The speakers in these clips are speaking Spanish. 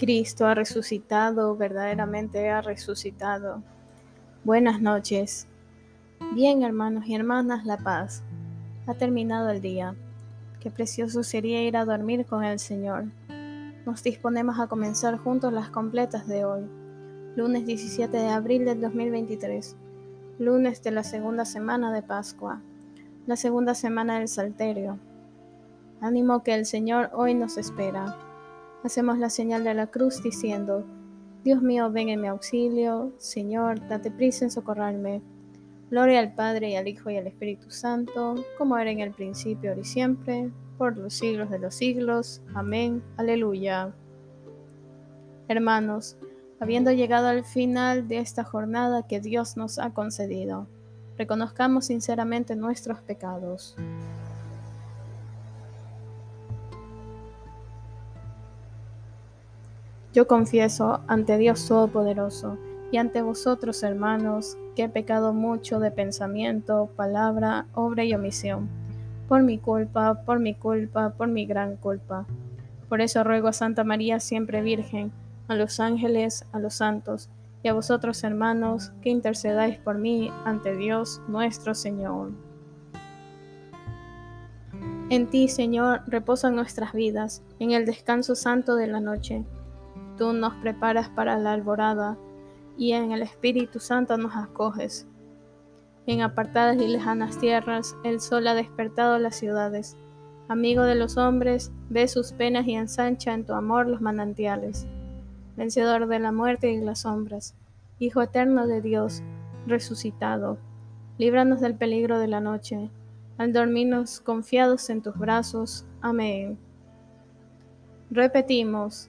Cristo ha resucitado, verdaderamente ha resucitado. Buenas noches. Bien, hermanos y hermanas, la paz. Ha terminado el día. Qué precioso sería ir a dormir con el Señor. Nos disponemos a comenzar juntos las completas de hoy, lunes 17 de abril del 2023, lunes de la segunda semana de Pascua, la segunda semana del Salterio. Ánimo que el Señor hoy nos espera. Hacemos la señal de la cruz diciendo, Dios mío, ven en mi auxilio, Señor, date prisa en socorrerme. Gloria al Padre y al Hijo y al Espíritu Santo, como era en el principio, ahora y siempre, por los siglos de los siglos. Amén. Aleluya. Hermanos, habiendo llegado al final de esta jornada que Dios nos ha concedido, reconozcamos sinceramente nuestros pecados. Yo confieso ante Dios Todopoderoso y ante vosotros, hermanos, que he pecado mucho de pensamiento, palabra, obra y omisión, por mi culpa, por mi culpa, por mi gran culpa. Por eso ruego a Santa María siempre Virgen, a los ángeles, a los santos, y a vosotros, hermanos, que intercedáis por mí ante Dios nuestro Señor. En ti, Señor, reposan nuestras vidas, en el descanso santo de la noche tú nos preparas para la alborada y en el Espíritu Santo nos acoges. En apartadas y lejanas tierras el sol ha despertado las ciudades. Amigo de los hombres, ve sus penas y ensancha en tu amor los manantiales. Vencedor de la muerte y las sombras, Hijo eterno de Dios, resucitado, líbranos del peligro de la noche, al dormirnos confiados en tus brazos. Amén. Repetimos,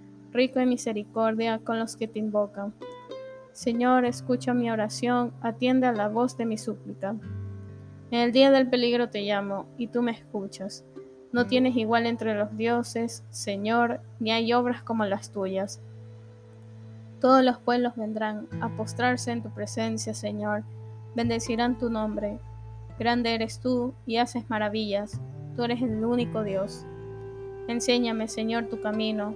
rico en misericordia con los que te invocan. Señor, escucha mi oración, atiende a la voz de mi súplica. En el día del peligro te llamo, y tú me escuchas. No tienes igual entre los dioses, Señor, ni hay obras como las tuyas. Todos los pueblos vendrán a postrarse en tu presencia, Señor, bendecirán tu nombre. Grande eres tú y haces maravillas, tú eres el único Dios. Enséñame, Señor, tu camino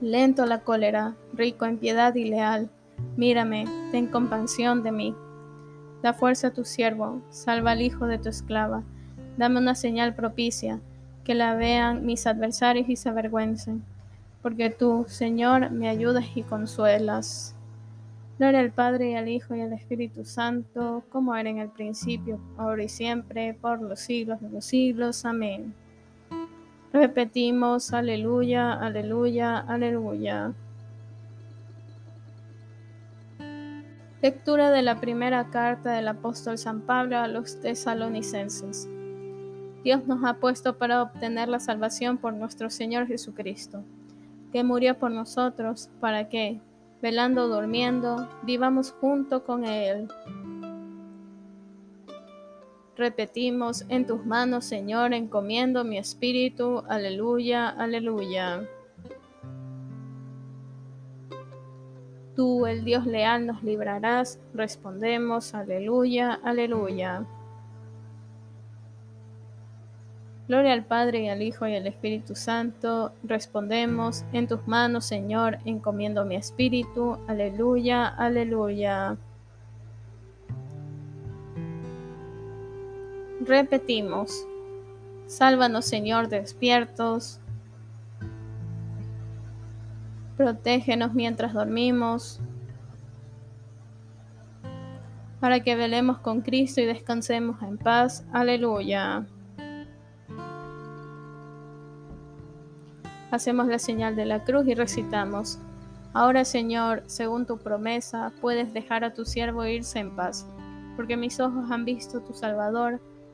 lento la cólera, rico en piedad y leal. Mírame, ten compasión de mí. Da fuerza a tu siervo, salva al hijo de tu esclava. Dame una señal propicia, que la vean mis adversarios y se avergüencen. Porque tú, Señor, me ayudas y consuelas. Gloria al Padre y al Hijo y al Espíritu Santo, como era en el principio, ahora y siempre, por los siglos de los siglos. Amén. Repetimos, aleluya, aleluya, aleluya. Lectura de la primera carta del apóstol San Pablo a los tesalonicenses. Dios nos ha puesto para obtener la salvación por nuestro Señor Jesucristo, que murió por nosotros para que, velando o durmiendo, vivamos junto con Él. Repetimos, en tus manos, Señor, encomiendo mi espíritu. Aleluya, aleluya. Tú, el Dios leal, nos librarás. Respondemos, aleluya, aleluya. Gloria al Padre y al Hijo y al Espíritu Santo. Respondemos, en tus manos, Señor, encomiendo mi espíritu. Aleluya, aleluya. Repetimos, sálvanos Señor despiertos, protégenos mientras dormimos, para que velemos con Cristo y descansemos en paz. Aleluya. Hacemos la señal de la cruz y recitamos. Ahora, Señor, según tu promesa, puedes dejar a tu siervo irse en paz, porque mis ojos han visto tu Salvador,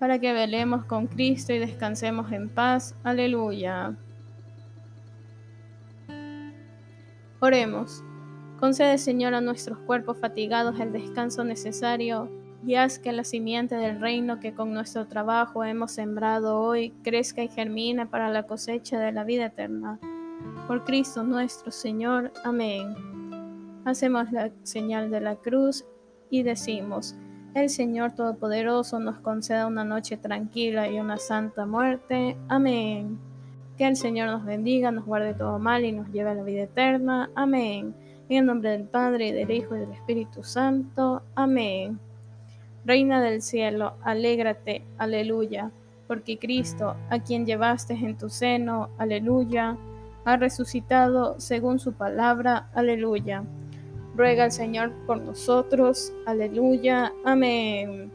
para que velemos con Cristo y descansemos en paz. Aleluya. Oremos. Concede, Señor, a nuestros cuerpos fatigados el descanso necesario y haz que la simiente del reino que con nuestro trabajo hemos sembrado hoy crezca y germine para la cosecha de la vida eterna. Por Cristo nuestro Señor. Amén. Hacemos la señal de la cruz y decimos, el Señor Todopoderoso nos conceda una noche tranquila y una santa muerte. Amén. Que el Señor nos bendiga, nos guarde todo mal y nos lleve a la vida eterna. Amén. En el nombre del Padre, y del Hijo, y del Espíritu Santo. Amén. Reina del cielo, alégrate, aleluya, porque Cristo, a quien llevaste en tu seno, aleluya, ha resucitado según su palabra, aleluya. Ruega al Señor por nosotros, aleluya, amén.